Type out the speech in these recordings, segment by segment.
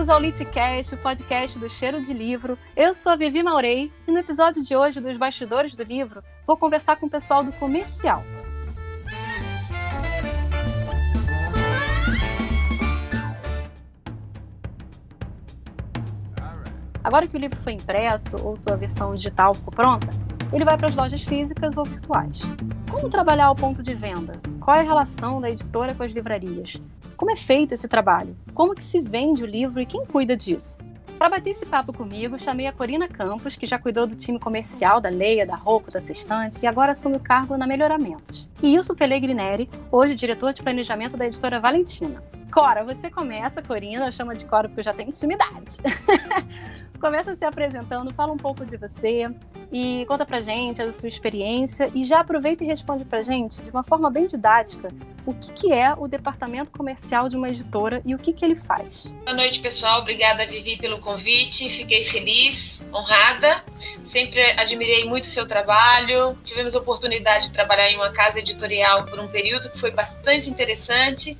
Bem-vindos ao Litcast, o podcast do Cheiro de Livro. Eu sou a Vivi Maurei e no episódio de hoje dos Bastidores do Livro, vou conversar com o pessoal do comercial. Agora que o livro foi impresso ou sua versão digital ficou pronta, ele vai para as lojas físicas ou virtuais. Como trabalhar o ponto de venda? Qual é a relação da editora com as livrarias? Como é feito esse trabalho? Como que se vende o livro e quem cuida disso? Para bater esse papo comigo, chamei a Corina Campos, que já cuidou do time comercial da Leia, da Rocco, da Sextante e agora assume o cargo na Melhoramentos. E Ilso Pellegrineri, hoje diretor de planejamento da editora Valentina. Cora, você começa, Corina, chama de Cora porque eu já tenho intimidade. Começa se apresentando, fala um pouco de você e conta pra gente a sua experiência e já aproveita e responde pra gente de uma forma bem didática o que, que é o departamento comercial de uma editora e o que, que ele faz. Boa noite, pessoal. Obrigada, Vivi, pelo convite. Fiquei feliz, honrada. Sempre admirei muito o seu trabalho. Tivemos a oportunidade de trabalhar em uma casa editorial por um período que foi bastante interessante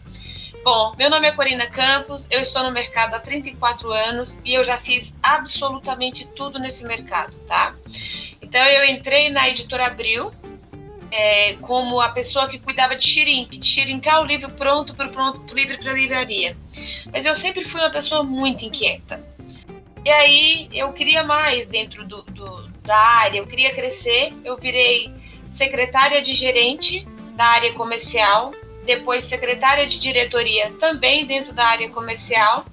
Bom, meu nome é Corina Campos, eu estou no mercado há 34 anos e eu já fiz absolutamente tudo nesse mercado, tá? Então eu entrei na editora Abril é, como a pessoa que cuidava de xirimpe, de xirincar o livro pronto para pronto pro livro para livraria. Mas eu sempre fui uma pessoa muito inquieta. E aí eu queria mais dentro do, do, da área, eu queria crescer, eu virei secretária de gerente da área comercial depois secretária de diretoria também dentro da área comercial.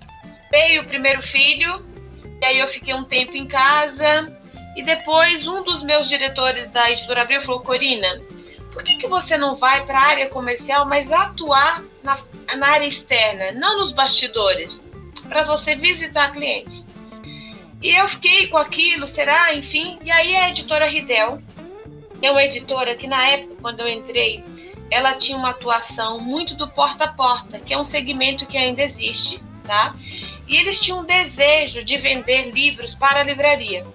Veio o primeiro filho, e aí eu fiquei um tempo em casa. E depois um dos meus diretores da editora Abril falou: Corina, por que, que você não vai para a área comercial, mas atuar na, na área externa, não nos bastidores, para você visitar clientes? E eu fiquei com aquilo, será? Enfim. E aí a editora Ridel é uma editora que na época, quando eu entrei, ela tinha uma atuação muito do porta a porta, que é um segmento que ainda existe, tá? E eles tinham um desejo de vender livros para a livraria.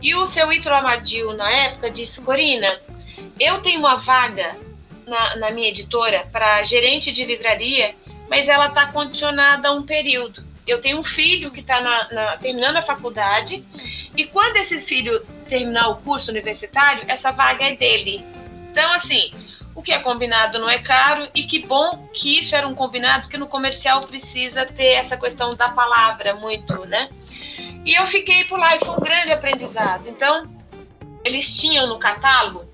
E o seu Itro Amadil, na época, disse: Corina, eu tenho uma vaga na, na minha editora para gerente de livraria, mas ela está condicionada a um período. Eu tenho um filho que está terminando a faculdade, e quando esse filho terminar o curso universitário, essa vaga é dele. Então, assim, o que é combinado não é caro e que bom que isso era um combinado que no comercial precisa ter essa questão da palavra muito, né? E eu fiquei por lá e foi um grande aprendizado. Então, eles tinham no catálogo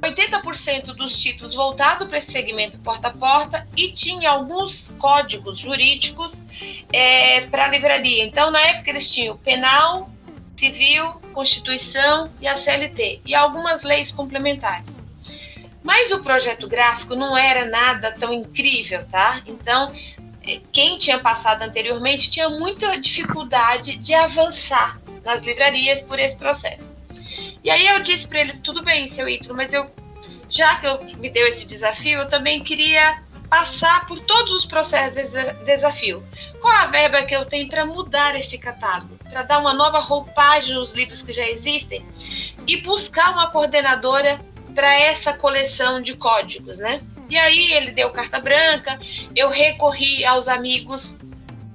80% dos títulos voltados para esse segmento porta a porta e tinha alguns códigos jurídicos é, para a livraria. Então, na época, eles tinham penal, civil, constituição e a CLT e algumas leis complementares. Mas o projeto gráfico não era nada tão incrível, tá? Então, eh, quem tinha passado anteriormente tinha muita dificuldade de avançar nas livrarias por esse processo. E aí eu disse para ele: tudo bem, seu Ítalo, mas eu, já que eu me deu esse desafio, eu também queria passar por todos os processos de desafio. Qual a verba que eu tenho para mudar este catálogo? Para dar uma nova roupagem nos livros que já existem e buscar uma coordenadora para essa coleção de códigos, né? E aí ele deu carta branca, eu recorri aos amigos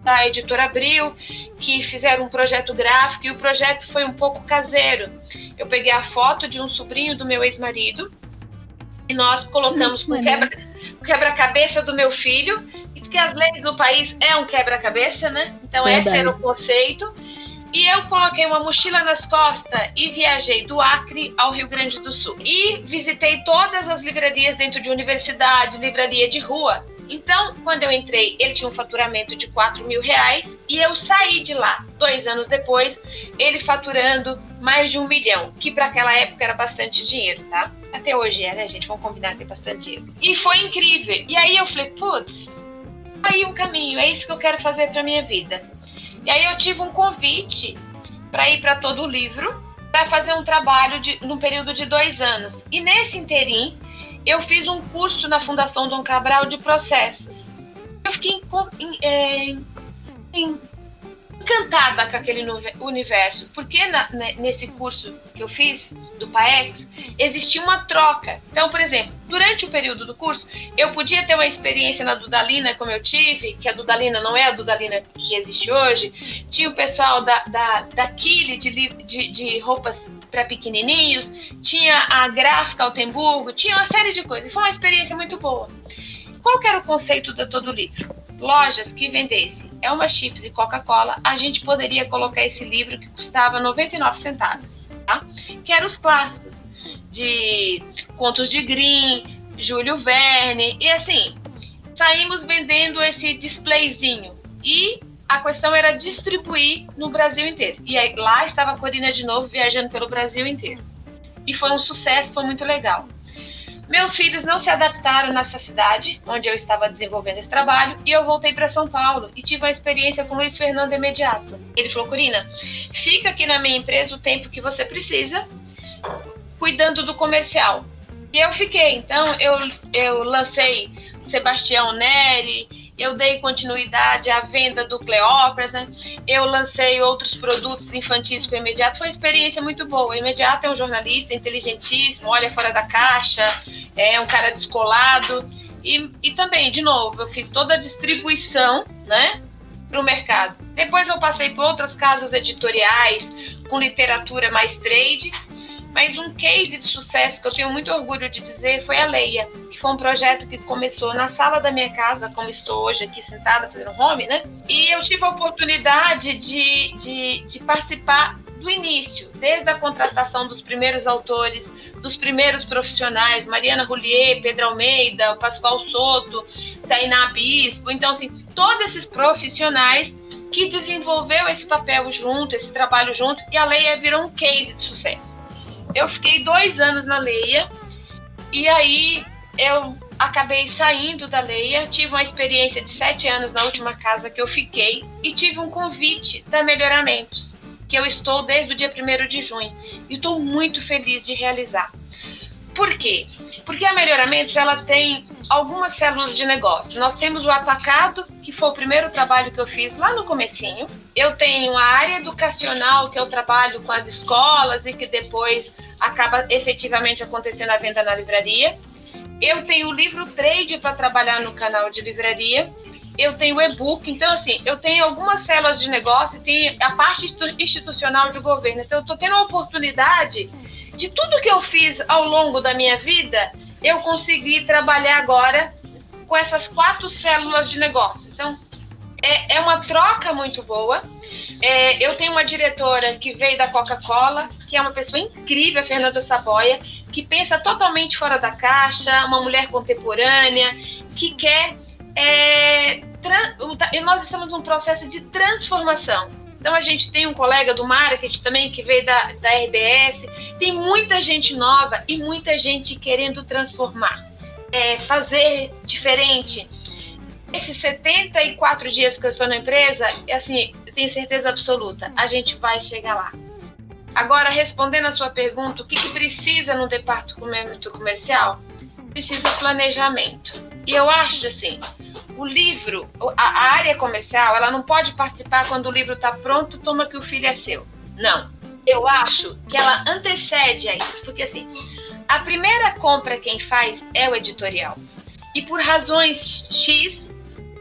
da editora Abril, que fizeram um projeto gráfico, e o projeto foi um pouco caseiro. Eu peguei a foto de um sobrinho do meu ex-marido, e nós colocamos o quebra-cabeça do meu filho, e que as leis do país é um quebra-cabeça, né? Então Verdade. esse era o conceito. E eu coloquei uma mochila nas costas e viajei do Acre ao Rio Grande do Sul. E visitei todas as livrarias dentro de universidade, livraria de rua. Então, quando eu entrei, ele tinha um faturamento de 4 mil reais e eu saí de lá, dois anos depois, ele faturando mais de um milhão, que para aquela época era bastante dinheiro, tá? Até hoje é, né, gente? Vamos combinar que é bastante dinheiro. E foi incrível. E aí eu falei, putz, aí um caminho, é isso que eu quero fazer para minha vida. E aí eu tive um convite para ir para todo o livro para fazer um trabalho de, num período de dois anos. E nesse interim, eu fiz um curso na Fundação Dom Cabral de processos. Eu fiquei em, em, é, em encantada com aquele universo, porque na, nesse curso que eu fiz do PAEX existia uma troca. Então, por exemplo, durante o período do curso, eu podia ter uma experiência na Dudalina como eu tive, que a Dudalina não é a Dudalina que existe hoje. Tinha o pessoal da, da, da Kili de, de, de roupas para pequenininhos, tinha a gráfica Altenburgo, tinha uma série de coisas. Foi uma experiência muito boa. Qual que era o conceito de todo o livro? Lojas que vendessem Elma Chips e Coca-Cola, a gente poderia colocar esse livro que custava 99 centavos, tá? Que eram os clássicos de Contos de Grimm, Júlio Verne e assim, saímos vendendo esse displayzinho e a questão era distribuir no Brasil inteiro. E aí, lá estava a Corina de novo viajando pelo Brasil inteiro. E foi um sucesso, foi muito legal. Meus filhos não se adaptaram nessa cidade onde eu estava desenvolvendo esse trabalho e eu voltei para São Paulo e tive uma experiência com o Luiz Fernando imediato. Ele falou: Corina, fica aqui na minha empresa o tempo que você precisa, cuidando do comercial. E eu fiquei. Então eu, eu lancei Sebastião Neri, eu dei continuidade à venda do Cleópatra, né? eu lancei outros produtos infantis com o Imediato, foi uma experiência muito boa. O Imediato é um jornalista inteligentíssimo, olha fora da caixa, é um cara descolado. E, e também, de novo, eu fiz toda a distribuição, né? para o mercado. Depois eu passei por outras casas editoriais com literatura mais trade mas um case de sucesso que eu tenho muito orgulho de dizer foi a Leia, que foi um projeto que começou na sala da minha casa, como estou hoje aqui sentada fazendo home, né? E eu tive a oportunidade de, de, de participar do início, desde a contratação dos primeiros autores, dos primeiros profissionais, Mariana Roulier, Pedro Almeida, Pascoal Soto, Tainá Bispo, então assim, todos esses profissionais que desenvolveu esse papel junto, esse trabalho junto, e a Leia virou um case de sucesso eu fiquei dois anos na Leia e aí eu acabei saindo da Leia, tive uma experiência de sete anos na última casa que eu fiquei e tive um convite da Melhoramentos, que eu estou desde o dia 1 de junho e estou muito feliz de realizar. Por quê? Porque a Melhoramentos ela tem algumas células de negócio. Nós temos o atacado, que foi o primeiro trabalho que eu fiz lá no comecinho. Eu tenho a área educacional, que eu trabalho com as escolas e que depois acaba efetivamente acontecendo a venda na livraria. Eu tenho o livro trade para trabalhar no canal de livraria. Eu tenho e-book. Então, assim, eu tenho algumas células de negócio tenho a parte institucional de governo. Então, eu estou tendo a oportunidade de tudo que eu fiz ao longo da minha vida, eu consegui trabalhar agora com essas quatro células de negócio. Então, é, é uma troca muito boa. É, eu tenho uma diretora que veio da Coca-Cola, que é uma pessoa incrível, a Fernanda Saboia, que pensa totalmente fora da caixa, uma mulher contemporânea, que quer. É, nós estamos num processo de transformação. Então a gente tem um colega do marketing também que veio da, da RBS. Tem muita gente nova e muita gente querendo transformar, é, fazer diferente. Esses 74 dias que eu estou na empresa, assim, eu tenho certeza absoluta, a gente vai chegar lá. Agora, respondendo a sua pergunta, o que, que precisa no departamento comercial? Precisa planejamento. E eu acho assim, o livro, a área comercial, ela não pode participar quando o livro está pronto, toma que o filho é seu. Não. Eu acho que ela antecede a isso, porque assim, a primeira compra quem faz é o editorial. E por razões X,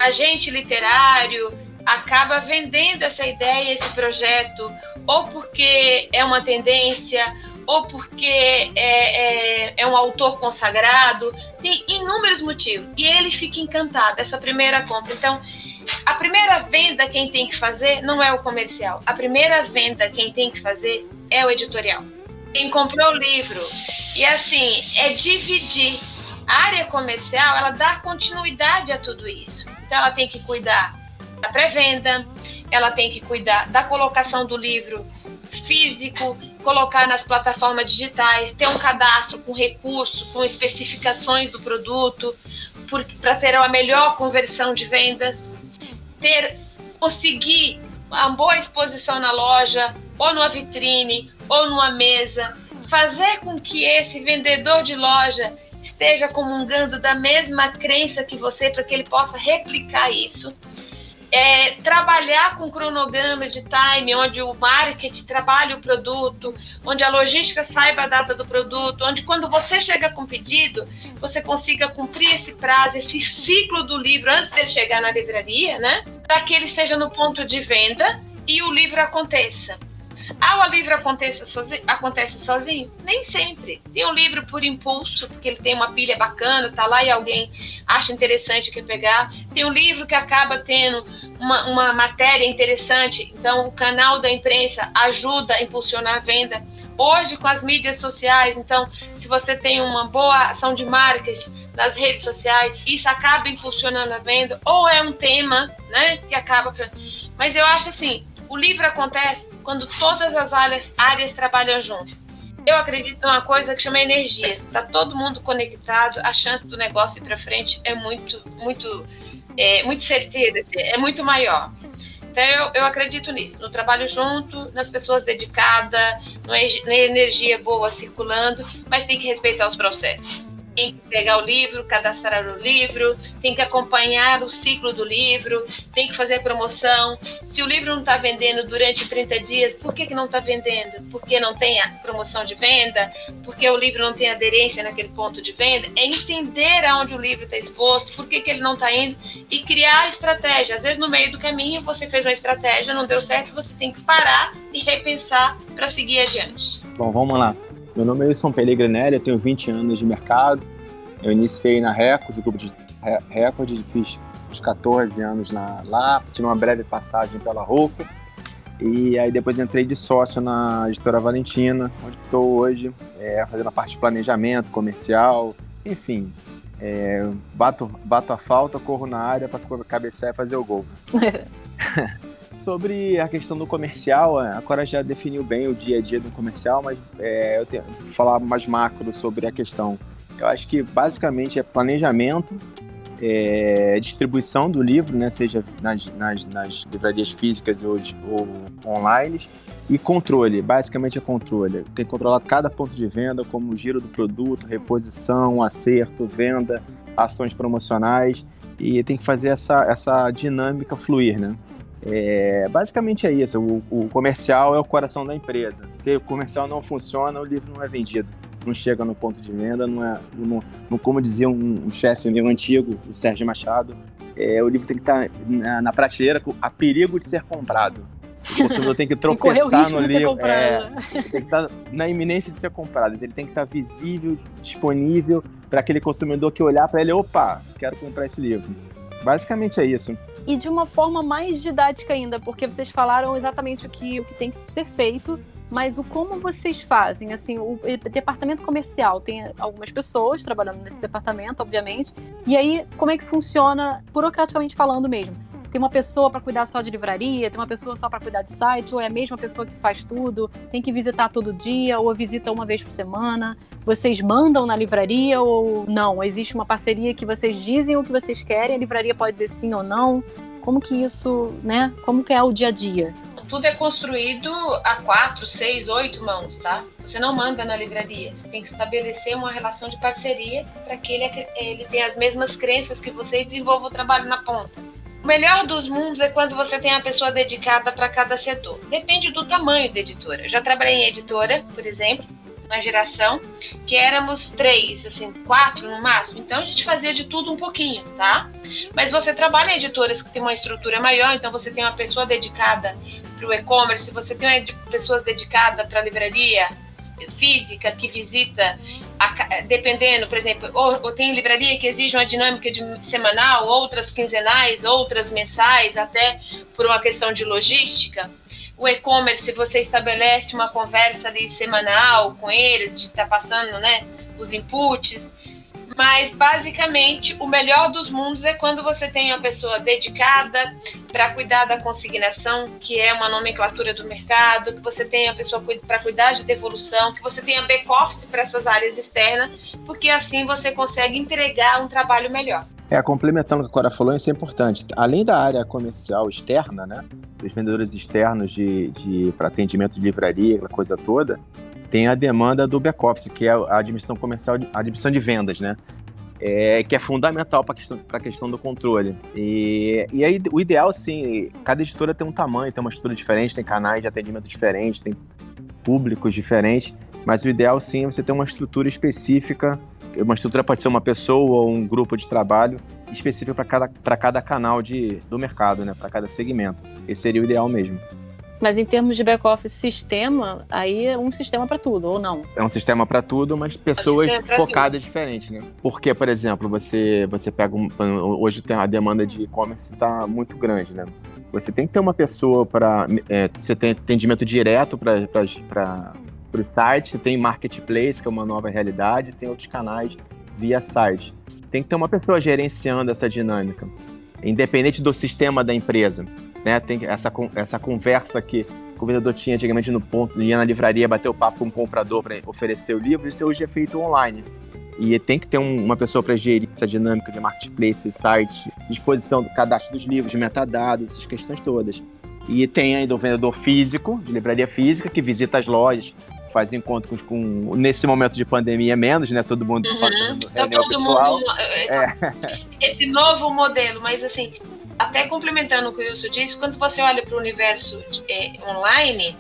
agente literário acaba vendendo essa ideia, esse projeto, ou porque é uma tendência, ou porque é, é, é, um autor consagrado, tem inúmeros motivos. E ele fica encantado, essa primeira compra. Então, a primeira venda quem tem que fazer não é o comercial. A primeira venda quem tem que fazer é o editorial. Quem comprou o livro. E assim, é dividir. A área comercial, ela dá continuidade a tudo isso. Então, ela tem que cuidar da pré-venda, ela tem que cuidar da colocação do livro físico, colocar nas plataformas digitais, ter um cadastro com recursos, com especificações do produto, para ter uma melhor conversão de vendas, ter conseguir uma boa exposição na loja, ou numa vitrine, ou numa mesa, fazer com que esse vendedor de loja esteja comungando da mesma crença que você, para que ele possa replicar isso é, trabalhar com cronogramas de time, onde o marketing trabalhe o produto, onde a logística saiba a data do produto, onde quando você chega com pedido, você consiga cumprir esse prazo, esse ciclo do livro antes dele chegar na livraria, né? Para que ele esteja no ponto de venda e o livro aconteça. Ah, o livro acontece sozinho, acontece sozinho? Nem sempre. Tem um livro por impulso, porque ele tem uma pilha bacana, tá lá e alguém acha interessante que pegar. Tem um livro que acaba tendo uma, uma matéria interessante, então o canal da imprensa ajuda a impulsionar a venda. Hoje, com as mídias sociais, então, se você tem uma boa ação de marketing nas redes sociais, isso acaba impulsionando a venda, ou é um tema, né, que acaba. Mas eu acho assim, o livro acontece quando todas as áreas, áreas trabalham junto. Eu acredito numa coisa que chama energia. Está todo mundo conectado, a chance do negócio ir para frente é muito, muito, é, muito certeira, é muito maior. Então eu, eu acredito nisso, no trabalho junto, nas pessoas dedicadas, na energia boa circulando, mas tem que respeitar os processos tem que pegar o livro, cadastrar o livro, tem que acompanhar o ciclo do livro, tem que fazer promoção. Se o livro não está vendendo durante 30 dias, por que, que não está vendendo? Porque não tem a promoção de venda? Porque o livro não tem aderência naquele ponto de venda? É entender aonde o livro está exposto, por que, que ele não está indo e criar estratégia. Às vezes, no meio do caminho, você fez uma estratégia, não deu certo, você tem que parar e repensar para seguir adiante. Bom, vamos lá. Meu nome é Wilson Pellegrinelli, eu tenho 20 anos de mercado. Eu iniciei na Record, grupo de Record, fiz uns 14 anos na, lá, tive uma breve passagem pela Roupa. E aí depois entrei de sócio na editora Valentina, onde estou hoje, é, fazendo a parte de planejamento comercial, enfim. É, bato, bato a falta, corro na área para cabecear e fazer o gol. Sobre a questão do comercial, é, a Cora já definiu bem o dia a dia do comercial, mas é, eu tenho que falar mais macro sobre a questão. Eu acho que basicamente é planejamento, é, distribuição do livro, né, seja nas, nas, nas livrarias físicas ou, ou, online, e controle, basicamente é controle. Tem que controlar cada ponto de venda, como o giro do produto, reposição, acerto, venda, ações promocionais, e tem que fazer essa, essa dinâmica fluir, né? É, basicamente é isso. O, o, comercial é o coração da empresa. Se o comercial não funciona, o livro não é vendido. Não chega no ponto de venda, não é. Não, não como dizia um, um chefe meu antigo, o Sérgio Machado, é, o livro tem que estar tá na, na prateleira a perigo de ser comprado. O consumidor tem que tropeçar no livro. É, tem que estar tá na iminência de ser comprado. Ele tem que estar tá visível, disponível para aquele consumidor que olhar para ele, opa, quero comprar esse livro. Basicamente é isso e de uma forma mais didática ainda, porque vocês falaram exatamente o que, o que tem que ser feito, mas o como vocês fazem, assim, o departamento comercial tem algumas pessoas trabalhando nesse departamento, obviamente, e aí como é que funciona, burocraticamente falando mesmo? Tem uma pessoa para cuidar só de livraria, tem uma pessoa só para cuidar de site, ou é a mesma pessoa que faz tudo, tem que visitar todo dia, ou visita uma vez por semana. Vocês mandam na livraria ou não? Existe uma parceria que vocês dizem o que vocês querem, a livraria pode dizer sim ou não? Como que isso, né? Como que é o dia a dia? Tudo é construído a quatro, seis, oito mãos, tá? Você não manda na livraria. Você tem que estabelecer uma relação de parceria para que ele, ele tenha as mesmas crenças que você e desenvolva o trabalho na ponta. O melhor dos mundos é quando você tem a pessoa dedicada para cada setor. Depende do tamanho da editora. Eu já trabalhei em editora, por exemplo, na geração, que éramos três, assim, quatro no máximo. Então a gente fazia de tudo um pouquinho, tá? Mas você trabalha em editoras que tem uma estrutura maior, então você tem uma pessoa dedicada para o e-commerce, você tem pessoas dedicadas para a livraria, física que visita, a, dependendo, por exemplo, ou, ou, tem livraria que exige uma dinâmica de semanal, outras quinzenais, outras mensais, até por uma questão de logística. O e-commerce, você estabelece uma conversa ali semanal com eles, de estar tá passando né, os inputs. Mas basicamente o melhor dos mundos é quando você tem uma pessoa dedicada para cuidar da consignação, que é uma nomenclatura do mercado, que você tem a pessoa para cuidar de devolução, que você tenha back-office para essas áreas externas, porque assim você consegue entregar um trabalho melhor. É, complementando o que a Cora falou, isso é importante. Além da área comercial externa, né, dos vendedores externos de, de para atendimento de livraria, aquela coisa toda, tem a demanda do back-office, que é a admissão comercial, a admissão de vendas, né? é, que é fundamental para a questão, questão do controle. E, e aí, o ideal, sim, cada editora tem um tamanho, tem uma estrutura diferente, tem canais de atendimento diferentes, tem públicos diferentes, mas o ideal, sim, é você ter uma estrutura específica. Uma estrutura pode ser uma pessoa ou um grupo de trabalho específico para cada, cada canal de, do mercado, né? para cada segmento. Esse seria o ideal mesmo. Mas em termos de back-office sistema, aí é um sistema para tudo, ou não? É um sistema para tudo, mas pessoas focadas tudo. diferentes, né? Porque, por exemplo, você, você pega. Um, hoje tem a demanda de e-commerce está muito grande, né? Você tem que ter uma pessoa para. É, você tem atendimento direto para o site, tem marketplace, que é uma nova realidade, tem outros canais via site. Tem que ter uma pessoa gerenciando essa dinâmica, independente do sistema da empresa né? Tem essa, essa conversa que o vendedor tinha antigamente no ponto, ia na livraria, bater o papo com o comprador para oferecer o livro, isso hoje é feito online. E tem que ter um, uma pessoa para gerir essa dinâmica de marketplace, site, disposição do cadastro dos livros, metadados, essas questões todas. E tem ainda o vendedor físico, de livraria física, que visita as lojas, faz encontros com, com nesse momento de pandemia menos, né? Todo mundo uhum. fazendo então, todo virtual. mundo é. esse novo modelo, mas assim, até complementando o que o Wilson disse, quando você olha para o universo é, online,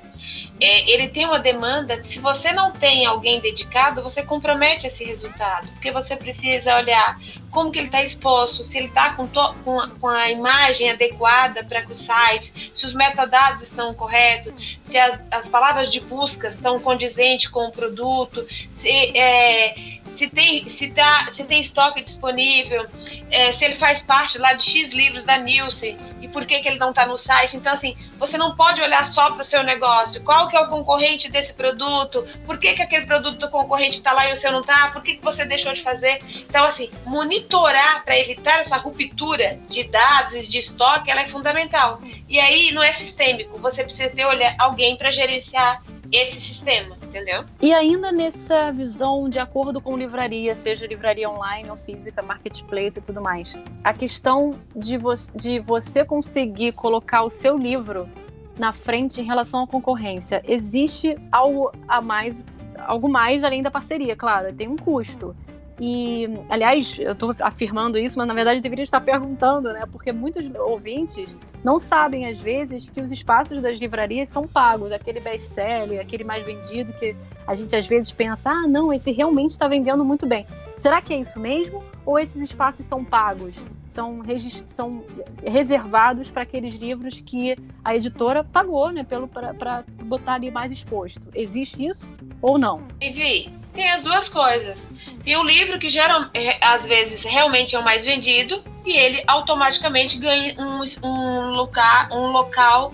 é, ele tem uma demanda. Se você não tem alguém dedicado, você compromete esse resultado, porque você precisa olhar como que ele está exposto, se ele está com, com, a, com a imagem adequada para o site, se os metadados estão corretos, se as, as palavras de busca estão condizentes com o produto, se, é, se tem, se, tá, se tem estoque disponível, é, se ele faz parte lá de X livros da Nielsen e por que, que ele não está no site. Então, assim, você não pode olhar só para o seu negócio. Qual que é o concorrente desse produto? Por que, que aquele produto do concorrente está lá e o seu não está? Por que, que você deixou de fazer? Então, assim, monitorar para evitar essa ruptura de dados e de estoque, ela é fundamental. E aí, não é sistêmico. Você precisa ter alguém para gerenciar esse sistema, entendeu? E ainda nessa visão de acordo com livraria, seja livraria online ou física, marketplace e tudo mais, a questão de, vo de você conseguir colocar o seu livro na frente em relação à concorrência, existe algo a mais, algo mais além da parceria, claro, tem um custo. E, aliás, eu estou afirmando isso, mas na verdade eu deveria estar perguntando, né? Porque muitos ouvintes não sabem, às vezes, que os espaços das livrarias são pagos. Aquele best-seller, aquele mais vendido, que a gente às vezes pensa, ah, não, esse realmente está vendendo muito bem. Será que é isso mesmo? Ou esses espaços são pagos? São, são reservados para aqueles livros que a editora pagou, né? Para botar ali mais exposto. Existe isso ou não? Vivi, tem as duas coisas. Tem o livro que geral, é, às vezes realmente é o mais vendido e ele automaticamente ganha um, um, local, um local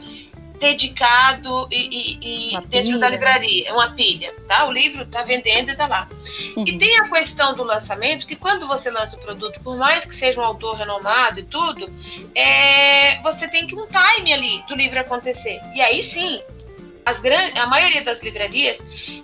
dedicado e, e, e dentro da livraria, uma pilha, tá? O livro está vendendo e está lá. Uhum. E tem a questão do lançamento, que quando você lança o produto, por mais que seja um autor renomado e tudo, é, você tem que um time ali do livro acontecer. E aí sim, as grandes, a maioria das livrarias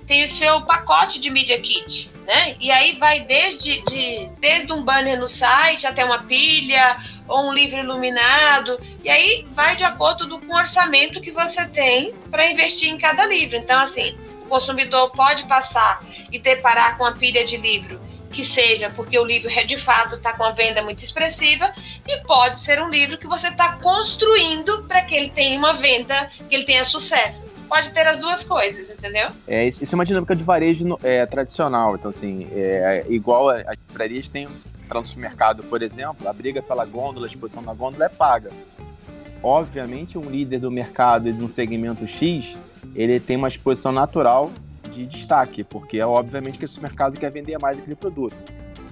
tem o seu pacote de Media Kit, né? E aí vai desde, de, desde um banner no site até uma pilha ou um livro iluminado. E aí vai de acordo do, com o orçamento que você tem para investir em cada livro. Então, assim, o consumidor pode passar e deparar com a pilha de livro que seja porque o livro de fato está com a venda muito expressiva e pode ser um livro que você está construindo para que ele tenha uma venda, que ele tenha sucesso pode ter as duas coisas, entendeu? É, isso é uma dinâmica de varejo é, tradicional. Então, assim, é, igual as livrarias têm para no supermercado, por exemplo, a briga pela gôndola, a exposição na gôndola é paga. Obviamente, um líder do mercado de um segmento X, ele tem uma exposição natural de destaque, porque é obviamente que esse mercado quer vender mais aquele produto.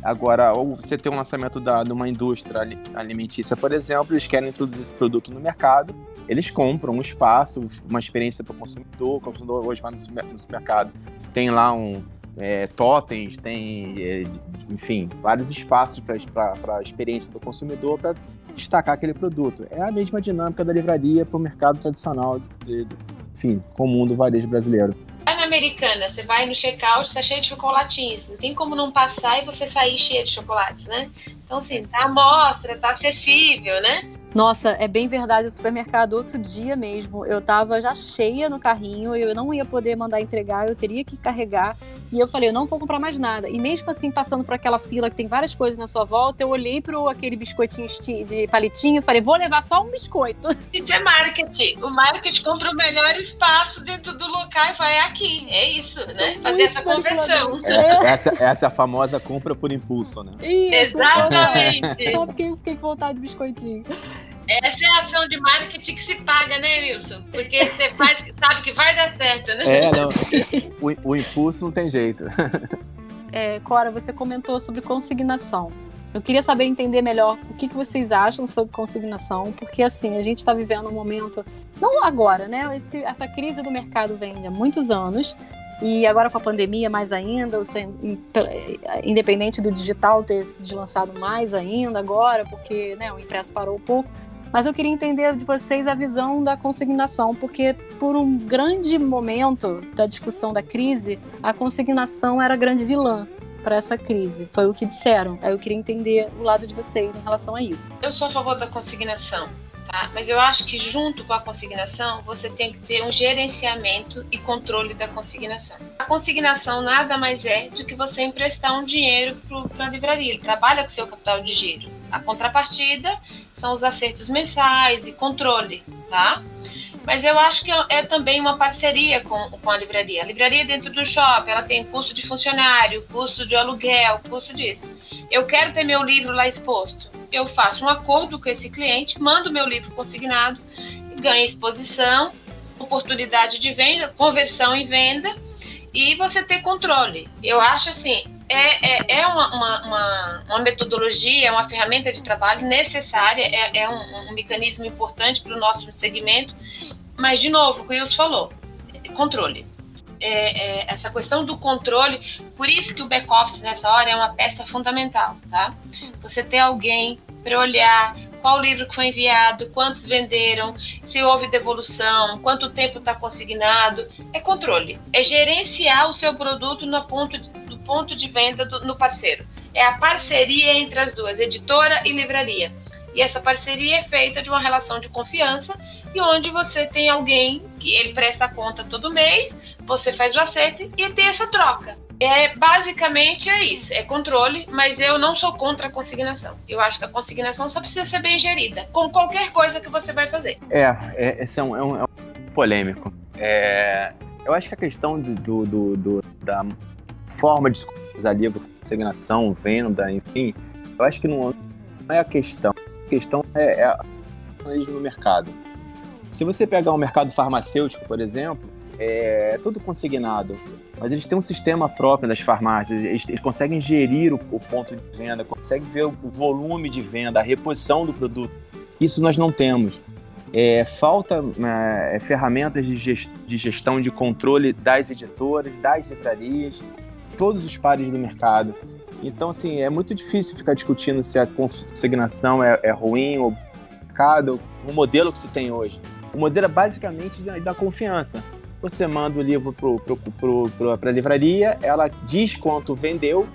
Agora, ou você tem um lançamento da, de uma indústria alimentícia, por exemplo, eles querem introduzir esse produto no mercado, eles compram um espaço, uma experiência para o consumidor. O consumidor hoje vai no supermercado, tem lá um é, totens, tem, é, enfim, vários espaços para a experiência do consumidor para destacar aquele produto. É a mesma dinâmica da livraria para o mercado tradicional, de, de, enfim, comum do varejo brasileiro. Vai na americana, você vai no checkout, está cheio de chocolatinhos. Não tem como não passar e você sair cheio de chocolates, né? Então, assim, tá à mostra, tá acessível, né? Nossa, é bem verdade. O supermercado, outro dia mesmo, eu tava já cheia no carrinho, eu não ia poder mandar entregar, eu teria que carregar. E eu falei, eu não vou comprar mais nada. E mesmo assim, passando por aquela fila que tem várias coisas na sua volta, eu olhei pro aquele biscoitinho de palitinho e falei, vou levar só um biscoito. Isso é marketing. O marketing compra o melhor espaço dentro do local e vai é aqui. É isso, né? Fazer essa conversão. Essa, essa, essa, é a famosa compra por impulso, né? Isso, Exatamente. Só porque fiquei com vontade de biscoitinho. Essa é a ação de marketing que se paga, né, Wilson? Porque você faz, sabe que vai dar certo, né? É, não. O, o impulso não tem jeito. É, Cora, você comentou sobre consignação. Eu queria saber entender melhor o que, que vocês acham sobre consignação, porque assim, a gente está vivendo um momento, não agora, né? Esse, essa crise do mercado vem há muitos anos, e agora com a pandemia mais ainda, independente do digital ter se deslançado mais ainda agora, porque né, o impresso parou um pouco. Mas eu queria entender de vocês a visão da consignação, porque por um grande momento da discussão da crise, a consignação era a grande vilã para essa crise. Foi o que disseram. Aí eu queria entender o lado de vocês em relação a isso. Eu sou a favor da consignação. Tá? Mas eu acho que junto com a consignação você tem que ter um gerenciamento e controle da consignação. A consignação nada mais é do que você emprestar um dinheiro para a livraria. Ele trabalha com seu capital de giro. A contrapartida são os acertos mensais e controle, tá? Mas eu acho que é, também uma parceria com, com a livraria. A livraria dentro do shopping, ela tem custo de funcionário, custo de aluguel, custo disso. Eu quero ter meu livro lá exposto. Eu faço um acordo com esse cliente, mando meu livro consignado, ganho exposição, oportunidade de venda, conversão e venda e você ter controle. Eu acho assim, é, é, é uma, uma, uma, uma, metodologia, é uma ferramenta de trabalho necessária, é, é um, um, mecanismo importante para o nosso segmento, mas, de novo, o que o falou, controle. É, é, essa questão do controle, por isso que o back-office nessa hora é uma peça fundamental, tá? Você ter alguém para olhar qual livro que foi enviado, quantos venderam, se houve devolução, quanto tempo está consignado, é controle. É gerenciar o seu produto no ponto, do ponto de venda do, no parceiro. É a parceria entre as duas, editora e livraria. E essa parceria é feita de uma relação de confiança e onde você tem alguém que ele presta conta todo mês, você faz o acerto e tem essa troca. É, basicamente é isso, é controle, mas eu não sou contra a consignação. Eu acho que a consignação só precisa ser bem gerida, com qualquer coisa que você vai fazer. É, é esse é um, é um, é um polêmico. É, eu acho que a questão do, do, do, do da forma de usar livro, consignação, venda, enfim, eu acho que não, não é a questão questão é, é no mercado. Se você pegar o um mercado farmacêutico, por exemplo, é tudo consignado, mas eles têm um sistema próprio das farmácias, eles, eles conseguem gerir o, o, ponto de venda, conseguem ver o, o, volume de venda, a reposição do produto. Isso nós não temos. É, falta é, ferramentas de, gest, de gestão, de controle das editoras, das livrarias, todos os pares do mercado. Então, assim, é muito difícil ficar discutindo se a consignação é, é ruim ou mercado, o modelo que se tem hoje. O modelo é basicamente da, da confiança. Você manda o livro para a livraria, ela diz quanto vendeu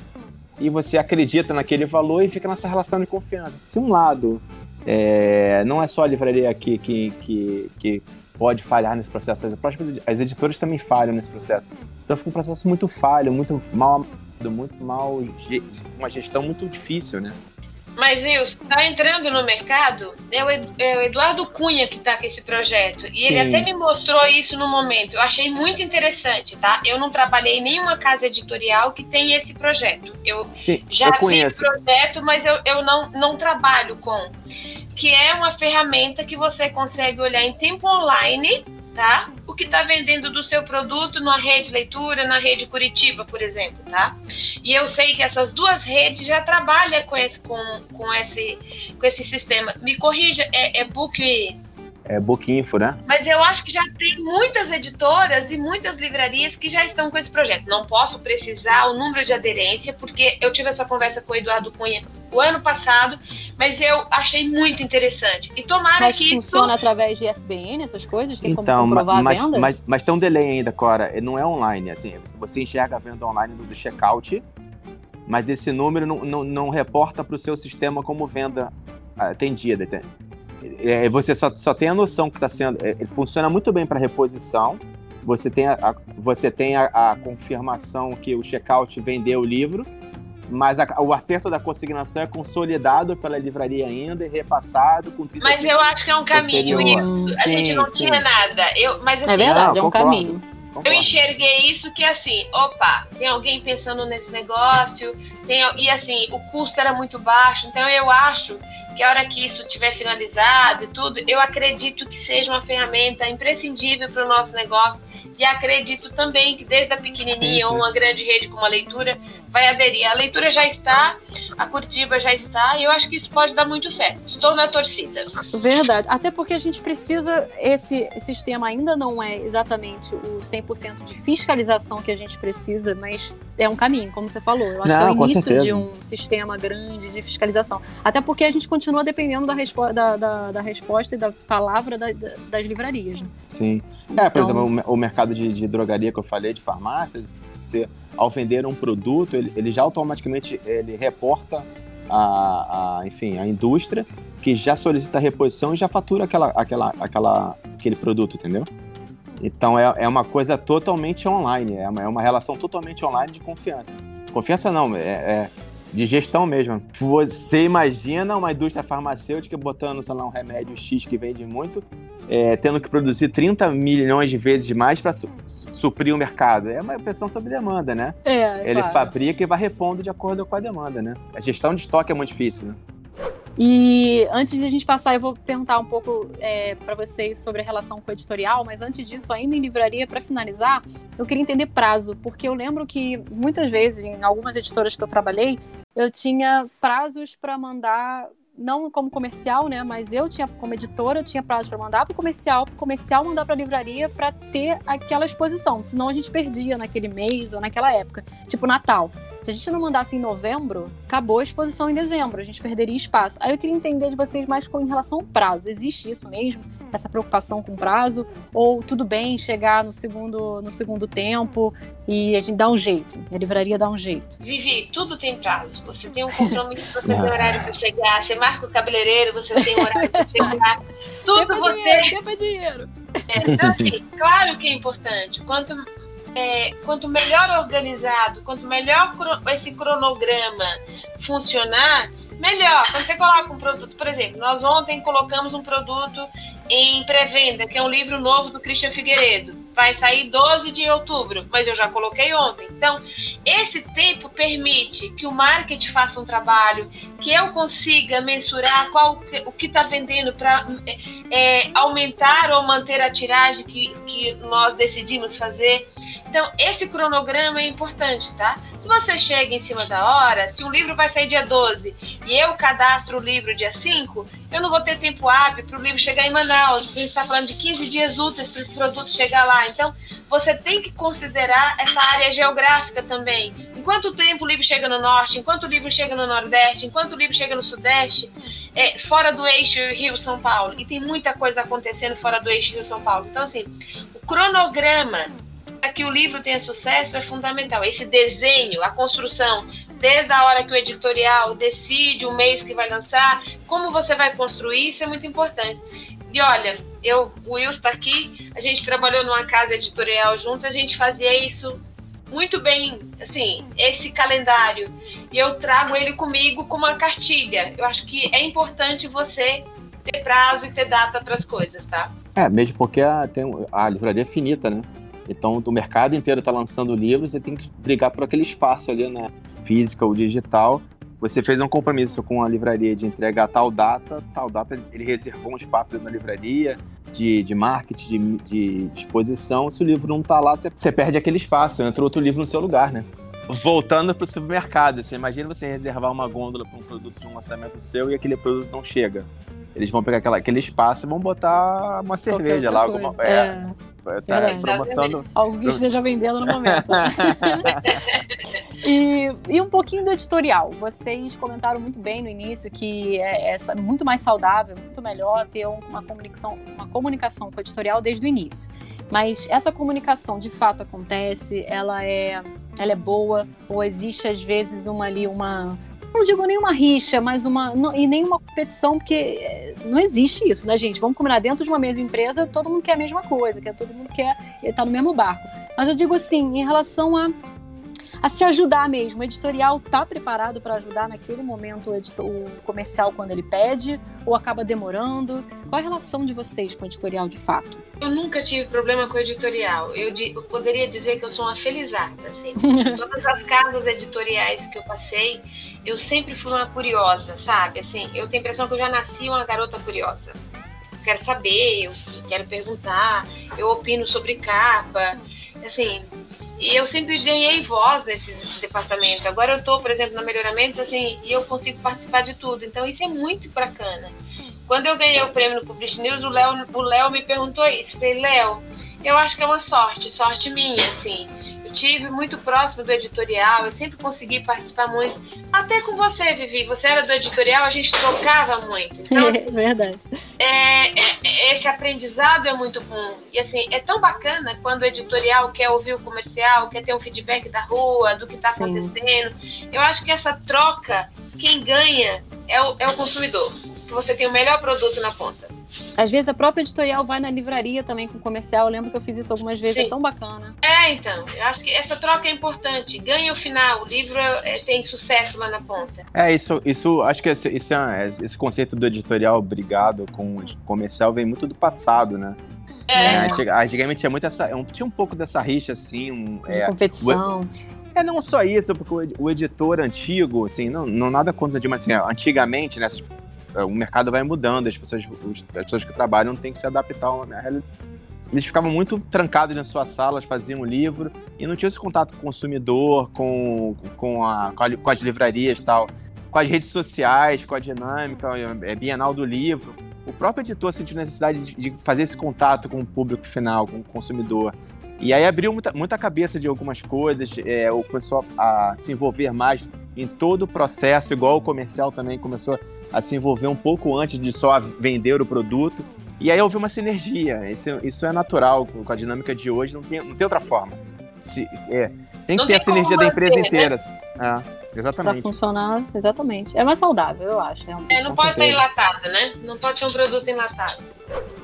e você acredita naquele valor e fica nessa relação de confiança. Se um lado é, não é só a livraria aqui que, que, que pode falhar nesse processo, as editoras também falham nesse processo. Então fica um processo muito falho, muito mal muito mal, uma gestão muito difícil, né? Mas, Wilson, tá entrando no mercado, é o, é Eduardo Cunha que tá com esse projeto. Sim. E ele até me mostrou isso no momento. Eu achei muito interessante, tá? Eu não trabalhei em nenhuma casa editorial que tem esse projeto. Eu Sim, já eu vi o projeto, mas eu, eu não, não trabalho com. Que é uma ferramenta que você consegue olhar em tempo online tá? Que está vendendo do seu produto na rede leitura, na rede Curitiba, por exemplo, tá? E eu sei que essas duas redes já trabalham com esse, com, com esse, com esse sistema. Me corrija, é, é Book é Bookinfo, né? Mas eu acho que já tem muitas editoras e muitas livrarias que já estão com esse projeto. Não posso precisar o número de aderência, porque eu tive essa conversa com o Eduardo Cunha o ano passado, mas eu achei muito interessante. E tomara mas que. funciona isso... através de SBN, essas coisas? Tem então, como comprovar mas, a venda? Mas, mas tem um delay ainda, Cora. Não é online. Assim, você enxerga a venda online do checkout, mas esse número não, não, não reporta para o seu sistema como venda atendida. É, você só, só tem a noção que está sendo. É, ele funciona muito bem para reposição. Você tem, a, a você tem a, a, confirmação que o checkout vendeu o livro, mas o acerto da consignação é consolidado pela livraria ainda e repassado com Mas eu acho que é um caminho isso. A sim, gente não sim. tinha nada. Eu, mas, assim, é verdade, não, é um concordo. caminho. Eu enxerguei isso que assim, opa, tem alguém pensando nesse negócio, tem, e assim, o custo era muito baixo, então eu acho que a hora que isso tiver finalizado e tudo, eu acredito que seja uma ferramenta imprescindível para o nosso negócio. E acredito também que desde a pequenininha ou uma grande rede como a leitura vai aderir. A leitura já está, a Curitiba já está, e eu acho que isso pode dar muito certo. Estou na torcida. Verdade. Até porque a gente precisa, esse sistema ainda não é exatamente o 100% de fiscalização que a gente precisa, mas é um caminho, como você falou. Eu acho não, que é o início de um sistema grande de fiscalização. Até porque a gente continua dependendo da, respo da, da, da resposta e da palavra da, das livrarias. Né? Sim. É, por então... exemplo, o, o mercado de, de, drogaria que eu falei, de farmácias, você, ao vender um produto, ele, ele já automaticamente ele reporta a, a, enfim, a indústria que já solicita reposição e já fatura aquela, aquela, aquela, aquele produto, entendeu? Então é, é uma coisa totalmente online, é uma, é uma relação totalmente online de confiança. Confiança não, é, é de gestão mesmo. Você imagina uma indústria farmacêutica botando, sei lá, um remédio X que vende muito, é, tendo que produzir 30 milhões de vezes mais para su suprir o mercado. É uma pressão sobre demanda, né? É, Ele claro. fabrica e vai repondo de acordo com a demanda, né? A gestão de estoque é muito difícil, né? E antes de a gente passar, eu vou perguntar um pouco é, para vocês sobre a relação com o editorial, mas antes disso, ainda em livraria, para finalizar, eu queria entender prazo, porque eu lembro que muitas vezes, em algumas editoras que eu trabalhei, eu tinha prazos para mandar não como comercial, né? Mas eu tinha, como editora, eu tinha prazo para mandar para o comercial, para o comercial mandar para a livraria para ter aquela exposição. Senão a gente perdia naquele mês ou naquela época. Tipo Natal. Se a gente não mandasse em novembro, acabou a exposição em dezembro, a gente perderia espaço. Aí eu queria entender de vocês mais com em relação ao prazo. Existe isso mesmo? Essa preocupação com prazo? Ou tudo bem chegar no segundo, no segundo tempo e a gente dá um jeito? A livraria dá um jeito? Vivi, tudo tem prazo. Você tem um compromisso, você tem horário para chegar, você marca o cabeleireiro, você tem horário para chegar. Tudo tempo você. dinheiro, tempo é dinheiro. É, então, assim, claro que é importante. Quanto é, quanto melhor organizado, quanto melhor esse cronograma funcionar, melhor. Quando você coloca um produto, por exemplo, nós ontem colocamos um produto em pré-venda, que é um livro novo do Christian Figueiredo. Vai sair 12 de outubro, mas eu já coloquei ontem. Então, esse tempo permite que o marketing faça um trabalho, que eu consiga mensurar qual o que está vendendo para é, é, aumentar ou manter a tiragem que, que nós decidimos fazer. Então, esse cronograma é importante, tá? Se você chega em cima da hora, se um livro vai sair dia 12 e eu cadastro o livro dia 5, eu não vou ter tempo hábil para o livro chegar em Manaus, porque a gente está falando de 15 dias úteis para esse produto chegar lá. Então, você tem que considerar essa área geográfica também. Enquanto o tempo o livro chega no norte, enquanto o livro chega no nordeste, enquanto o livro chega no sudeste, é, fora do eixo Rio-São Paulo. E tem muita coisa acontecendo fora do eixo Rio-São Paulo. Então, assim, o cronograma para que o livro tenha sucesso é fundamental. Esse desenho, a construção, desde a hora que o editorial decide o mês que vai lançar, como você vai construir, isso é muito importante. E olha, eu, o Will está aqui, a gente trabalhou numa casa editorial juntos, a gente fazia isso muito bem, assim, esse calendário. E eu trago ele comigo como uma cartilha. Eu acho que é importante você ter prazo e ter data para as coisas, tá? É, mesmo porque a, tem, a livraria é finita, né? Então, o mercado inteiro está lançando livros e tem que brigar por aquele espaço ali, né? Física ou digital. Você fez um compromisso com a livraria de entregar tal data, tal data ele reservou um espaço dentro da livraria de, de marketing, de, de exposição. Se o livro não está lá, você, você perde aquele espaço, entra outro livro no seu lugar, né? Voltando para o supermercado, você imagina você reservar uma gôndola para um produto de um lançamento seu e aquele produto não chega. Eles vão pegar aquela, aquele espaço e vão botar uma cerveja lá, alguma coisa. É, é. Tá é, promoção Algo que esteja vendendo no momento. e, e um pouquinho do editorial. Vocês comentaram muito bem no início que é, é muito mais saudável, muito melhor ter uma comunicação, uma comunicação com o editorial desde o início. Mas essa comunicação de fato acontece, ela é, ela é boa, ou existe às vezes uma ali, uma não digo nenhuma rixa, mas uma. Não, e nenhuma competição, porque não existe isso, né, gente? Vamos combinar dentro de uma mesma empresa, todo mundo quer a mesma coisa, que todo mundo quer estar no mesmo barco. Mas eu digo assim, em relação a a se ajudar mesmo. O editorial está preparado para ajudar naquele momento o, editor, o, comercial quando ele pede ou acaba demorando? Qual a relação de vocês com o editorial de fato? Eu nunca tive problema com o editorial. Eu, eu poderia dizer que eu sou uma felizarda. Assim. Todas as casas editoriais que eu passei, eu sempre fui uma curiosa, sabe? Assim, eu tenho a impressão que eu já nasci uma garota curiosa. Eu quero saber, eu quero perguntar, eu opino sobre capa. Assim, e eu sempre ganhei voz nesses departamentos. Agora eu estou, por exemplo, no melhoramento, assim, e eu consigo participar de tudo. Então isso é muito bacana. Quando eu ganhei o prêmio no Publish News, o Léo, o Léo me perguntou isso. Eu falei, Léo, eu acho que é uma sorte, sorte minha, assim tive muito próximo do editorial, eu sempre consegui participar muito. Até com você, Vivi, você era do editorial, a gente trocava muito. Então, é verdade. É, é, esse aprendizado é muito bom. E assim, é tão bacana quando o editorial quer ouvir o comercial, quer ter um feedback da rua, do que está acontecendo. Eu acho que essa troca, quem ganha é o, é o consumidor. Que você tem o melhor produto na ponta. Às vezes a própria editorial vai na livraria também com comercial. Eu lembro que eu fiz isso algumas vezes, é Sim. é tão bacana. É, então. Eu acho que essa troca é importante. Ganha o final, o livro é, tem sucesso lá na ponta. É, isso, isso acho que esse, esse, é esse conceito do editorial brigado com o comercial vem muito do passado, né? É. é antigamente tinha muito essa. Tinha um pouco dessa rixa, assim. Um, De é, competição. O, é não só isso, porque o, editor antigo, assim, não, não nada contra de, mas assim, antigamente, né, é, o mercado vai mudando, as pessoas, as pessoas que trabalham têm que se adaptar a realidade. Eles ficavam muito trancados nas suas salas, faziam o livro e não tinham esse contato com o consumidor, com, com, a, com as livrarias tal, com as redes sociais, com a dinâmica é, Bienal do Livro. O próprio editor sentiu necessidade de fazer esse contato com o público final, com o consumidor. E aí abriu muita, muita cabeça de algumas coisas, é, começou a, a se envolver mais em todo o processo, igual o comercial também começou a se envolver um pouco antes de só vender o produto. E aí houve uma sinergia. Isso, isso é natural com a dinâmica de hoje, não tem, não tem outra forma. Se, é, tem que não ter tem a sinergia da empresa né? inteira. É, exatamente. Pra funcionar, exatamente. É mais saudável, eu acho. É, não pode certeza. enlatado, né? Não pode ser um produto enlatado.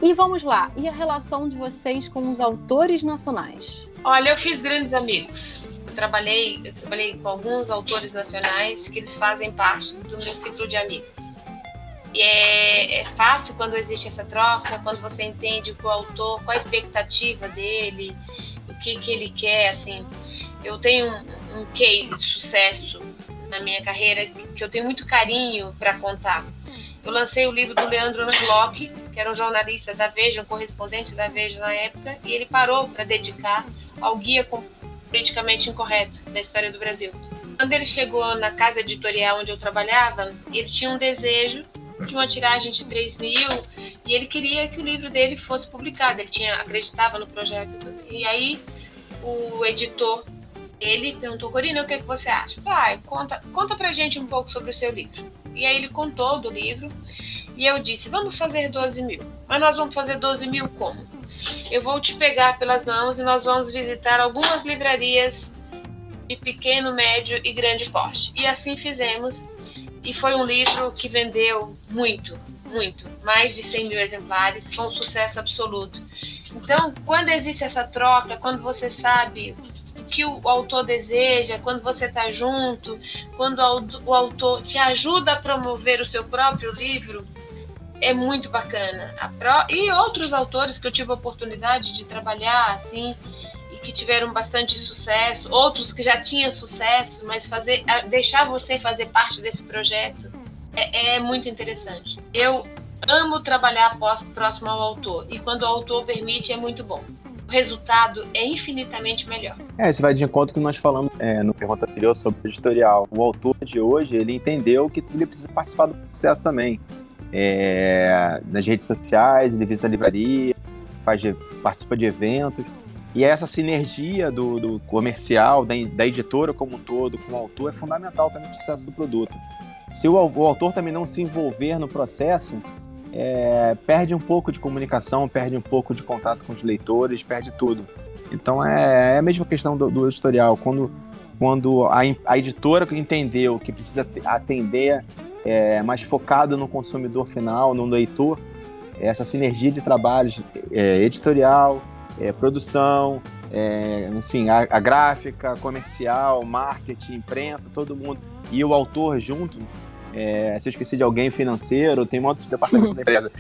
E vamos lá. E a relação de vocês com os autores nacionais? Olha, eu fiz grandes amigos. Eu trabalhei, eu trabalhei com alguns autores nacionais que eles fazem parte do meu ciclo de amigos. E é, é, fácil quando existe essa troca, quando você entende o autor, qual a expectativa dele, o que, que ele quer, assim. Eu tenho um, um case de sucesso na minha carreira que eu tenho muito carinho para contar. Eu lancei o livro do Leandro Narlock, que era um jornalista da Veja, um correspondente da Veja na época, e ele parou para dedicar ao guia politicamente incorreto da história do Brasil. Quando ele chegou na casa editorial onde eu trabalhava, ele tinha um desejo de uma tiragem de 3 mil e ele queria que o livro dele fosse publicado. Ele tinha acreditava no projeto. E aí o editor ele perguntou, Corina, o que, é que você acha? Vai, conta, conta pra gente um pouco sobre o seu livro. E aí ele contou do livro e eu disse, vamos fazer 12 mil. Mas nós vamos fazer 12 mil como? Eu vou te pegar pelas mãos e nós vamos visitar algumas livrarias de pequeno, médio e grande porte. E assim fizemos e foi um livro que vendeu muito, muito, mais de 100 mil exemplares, foi um sucesso absoluto. Então, quando existe essa troca, quando você sabe o que o autor deseja, quando você está junto, quando o autor te ajuda a promover o seu próprio livro, é muito bacana. E outros autores que eu tive a oportunidade de trabalhar, assim, que tiveram bastante sucesso, outros que já tinham sucesso, mas fazer, deixar você fazer parte desse projeto é, é muito interessante. Eu amo trabalhar próximo ao autor e quando o autor permite é muito bom. O resultado é infinitamente melhor. É, isso vai de encontro que nós falamos é, no pergunta anterior sobre o editorial. O autor de hoje, ele entendeu que ele precisa participar do processo também. É, nas redes sociais, ele visita a livraria, faz, participa de eventos. E essa sinergia do, do comercial, da, da, editora como um todo, com o autor, é fundamental também para o sucesso do produto. Se o, o, autor também não se envolver no processo, é, perde um pouco de comunicação, perde um pouco de contato com os leitores, perde tudo. Então é, é a mesma questão do, do editorial. Quando, quando a, a editora entendeu que precisa atender é, mais focado no consumidor final, no leitor, essa sinergia de trabalhos é, editorial, é, produção, é, enfim, a, a, gráfica, comercial, marketing, imprensa, todo mundo, e o autor junto. É, se eu esqueci de alguém financeiro, tem outros departamentos da empresa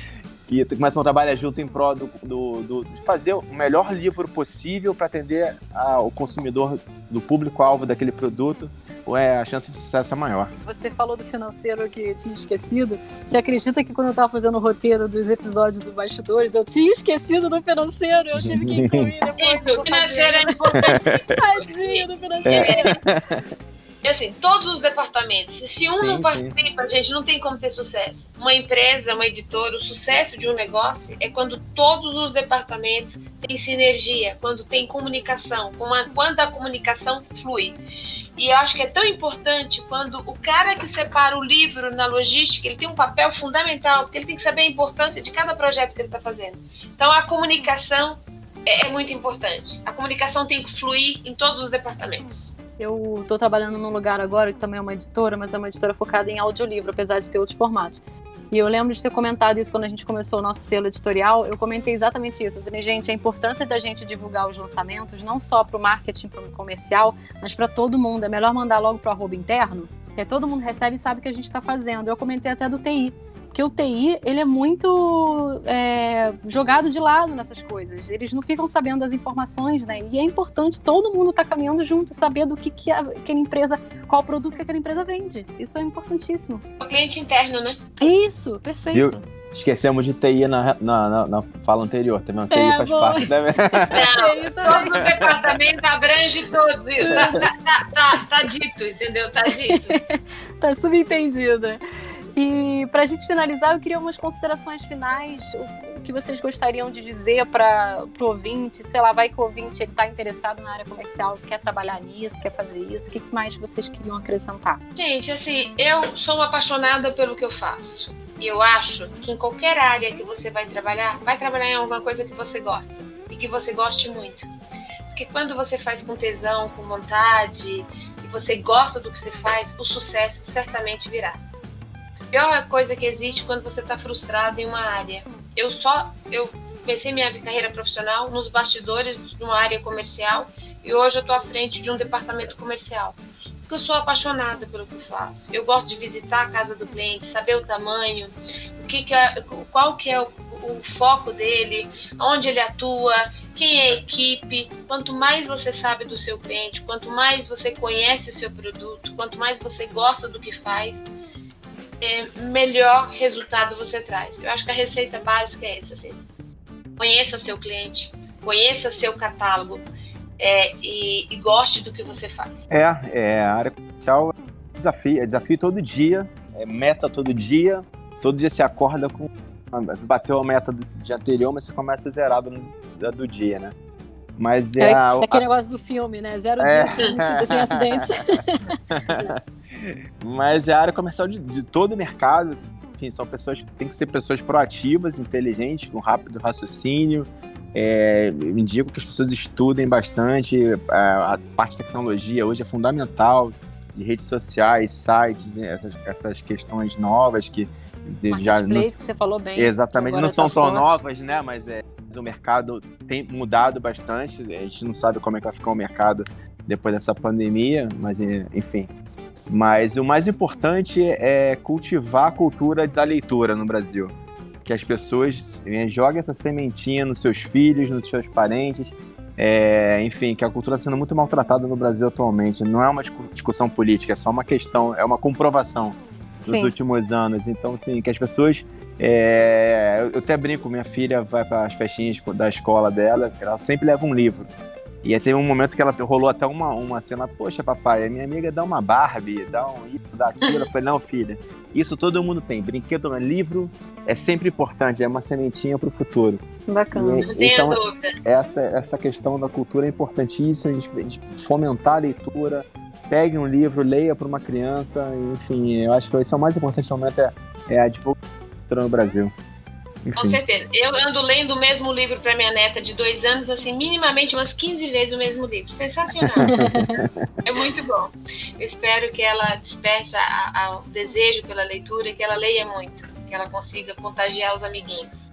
que começam a trabalhar junto em prol do, do, do, de fazer o melhor livro possível para atender ao consumidor do público-alvo daquele produto, é, a chance de sucesso é maior. Você falou do financeiro que tinha esquecido. Você acredita que quando eu estava fazendo o roteiro dos episódios do Bastidores, eu tinha esquecido do financeiro? Eu tive que incluir depois. Isso, o financeiro é importante. Tadinho do financeiro. E assim, todos os departamentos. Se um sim, não participa, sim. gente, não tem como ter sucesso. Uma empresa, uma editora, o sucesso de um negócio é quando todos os departamentos têm sinergia, quando tem comunicação, quando a comunicação flui. E eu acho que é tão importante quando o cara que separa o livro na logística, ele tem um papel fundamental, porque ele tem que saber a importância de cada projeto que ele está fazendo. Então a comunicação é, é muito importante. A comunicação tem que fluir em todos os departamentos. Eu estou trabalhando num lugar agora que também é uma editora, mas é uma editora focada em audiolivro, apesar de ter outros formatos. E eu lembro de ter comentado isso quando a gente começou o nosso selo editorial. Eu comentei exatamente isso. Eu falei, gente, a importância da gente divulgar os lançamentos, não só para o marketing para o comercial, mas para todo mundo. É melhor mandar logo para o arroba interno, porque todo mundo recebe e sabe o que a gente está fazendo. Eu comentei até do TI. Porque o TI, ele é muito é, jogado de lado nessas coisas. Eles não ficam sabendo das informações, né? E é importante todo mundo estar tá caminhando junto, saber do que, que aquela empresa, qual produto que aquela empresa vende. Isso é importantíssimo. O cliente interno, né? Isso, perfeito. Esquecemos de TI na, na, na, na fala anterior, também. TI é, faz boa. parte da. Não, todo o departamento abrange todos isso. Tá, tá, tá, tá, tá dito, entendeu? Tá dito. tá subentendida. E para a gente finalizar, eu queria umas considerações finais, o que vocês gostariam de dizer para o ouvinte, sei lá, vai que o ouvinte está interessado na área comercial, quer trabalhar nisso, quer fazer isso, o que mais vocês queriam acrescentar? Gente, assim, eu sou apaixonada pelo que eu faço. E eu acho que em qualquer área que você vai trabalhar, vai trabalhar em alguma coisa que você gosta e que você goste muito. Porque quando você faz com tesão, com vontade, e você gosta do que você faz, o sucesso certamente virá pior coisa que existe quando você está frustrado em uma área. Eu só eu comecei minha carreira profissional nos bastidores de uma área comercial e hoje eu estou à frente de um departamento comercial. Porque eu sou apaixonada pelo que faço. Eu gosto de visitar a casa do cliente, saber o tamanho, o que, que é, qual que é o, o foco dele, onde ele atua, quem é a equipe. Quanto mais você sabe do seu cliente, quanto mais você conhece o seu produto, quanto mais você gosta do que faz, é, melhor resultado você traz. Eu acho que a receita básica é essa, assim. Conheça seu cliente, conheça seu catálogo é, e, e, goste do que você faz. É, é a área comercial é desafio, é desafio todo dia, é meta todo dia, todo dia você acorda com bateu a meta do dia anterior, mas você começa zerado no, do dia, né? Mas é, é a, aquele a... negócio do filme, né? Zero é. dias sem, sem acidente. Mas é a área comercial de, de todo o mercado. Enfim, são pessoas tem que ser pessoas proativas, inteligentes, com rápido raciocínio. É, indico que as pessoas estudem bastante. A, a, parte de tecnologia hoje é fundamental, de redes sociais, sites, essas, essas questões novas que já no, que você falou bem. Exatamente, não são tá tão forte. novas, né? Mas é, o mercado tem mudado bastante. A gente não sabe como é que vai ficar o mercado depois dessa pandemia, mas enfim, mas o mais importante é cultivar a cultura da leitura no Brasil. Que as pessoas é, joguem essa sementinha nos seus filhos, nos seus parentes. É, enfim, que a cultura está sendo muito maltratada no Brasil atualmente. Não é uma discussão política, é só uma questão, é uma comprovação dos Sim. últimos anos. Então, assim, que as pessoas. É, eu até brinco, minha filha vai para as festinhas da escola dela, ela sempre leva um livro. E aí teve um momento que ela rolou até uma, uma cena, poxa, papai, a minha amiga dá uma Barbie, dá um isso, dá aquilo. Eu falei, não, filha, isso todo mundo tem. Brinquedo, livro é sempre importante, é uma sementinha para o futuro. Bacana. E, então, essa, essa questão da cultura é importantíssima, a gente, a gente fomentar a leitura, pegue um livro, leia para uma criança, enfim, eu acho que esse é o mais importante no momento, é, é a divulgação no Brasil. Com certeza. Eu ando lendo o mesmo livro para minha neta de dois anos, assim, minimamente umas 15 vezes o mesmo livro. Sensacional. é muito bom. Eu espero que ela desperte o desejo pela leitura e que ela leia muito, que ela consiga contagiar os amiguinhos.